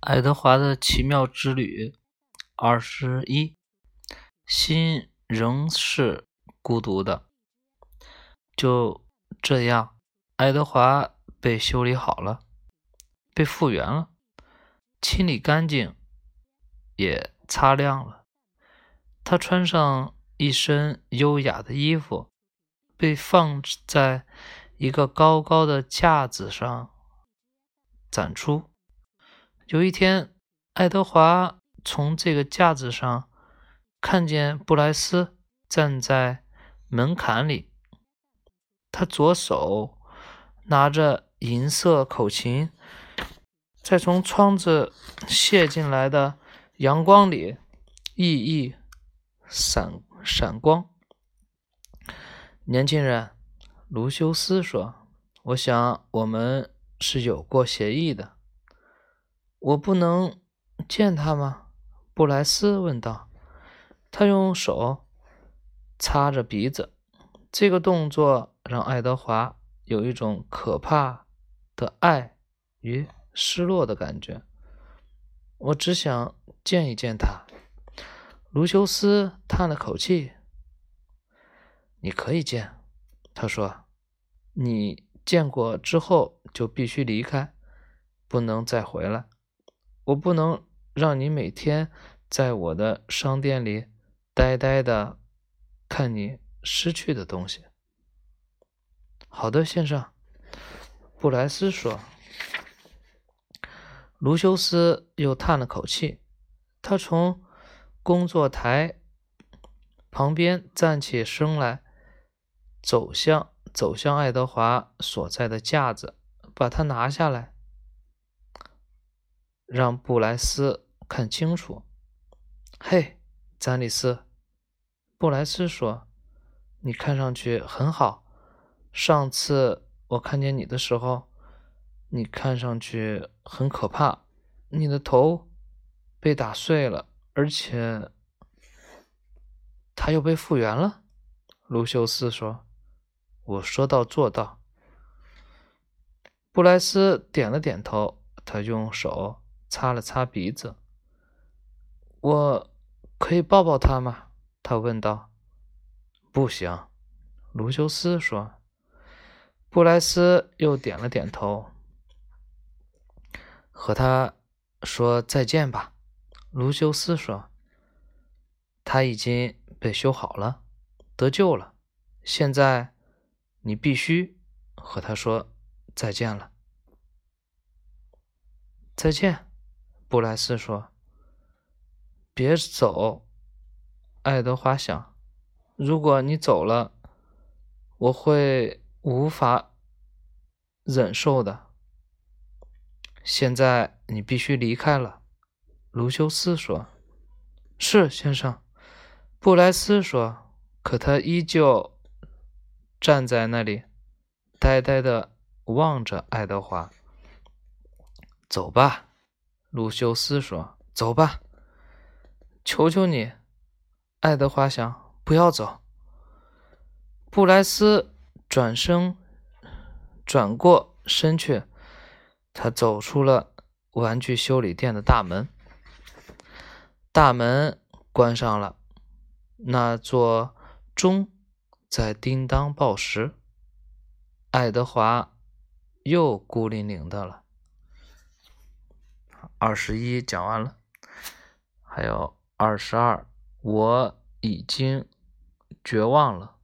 爱德华的奇妙之旅二十一，心仍是孤独的。就这样，爱德华被修理好了，被复原了，清理干净，也擦亮了。他穿上一身优雅的衣服，被放在一个高高的架子上展出。有一天，爱德华从这个架子上看见布莱斯站在门槛里，他左手拿着银色口琴，在从窗子射进来的阳光里熠熠闪闪光。年轻人，卢修斯说：“我想我们是有过协议的。”我不能见他吗？布莱斯问道。他用手擦着鼻子，这个动作让爱德华有一种可怕的爱与失落的感觉。我只想见一见他。卢修斯叹了口气：“你可以见。”他说：“你见过之后就必须离开，不能再回来。”我不能让你每天在我的商店里呆呆的看你失去的东西。好的，先生，布莱斯说。卢修斯又叹了口气，他从工作台旁边站起身来，走向走向爱德华所在的架子，把它拿下来。让布莱斯看清楚。嘿，詹里斯，布莱斯说：“你看上去很好。上次我看见你的时候，你看上去很可怕。你的头被打碎了，而且他又被复原了。”卢修斯说：“我说到做到。”布莱斯点了点头，他用手。擦了擦鼻子，我可以抱抱他吗？他问道。不行，卢修斯说。布莱斯又点了点头。和他说再见吧，卢修斯说。他已经被修好了，得救了。现在你必须和他说再见了。再见。布莱斯说：“别走。”爱德华想：“如果你走了，我会无法忍受的。”现在你必须离开了，卢修斯说。“是，先生。”布莱斯说。可他依旧站在那里，呆呆的望着爱德华。“走吧。”鲁修斯说：“走吧，求求你。”爱德华想：“不要走。”布莱斯转身，转过身去，他走出了玩具修理店的大门。大门关上了，那座钟在叮当报时。爱德华又孤零零的了。二十一讲完了，还有二十二，我已经绝望了。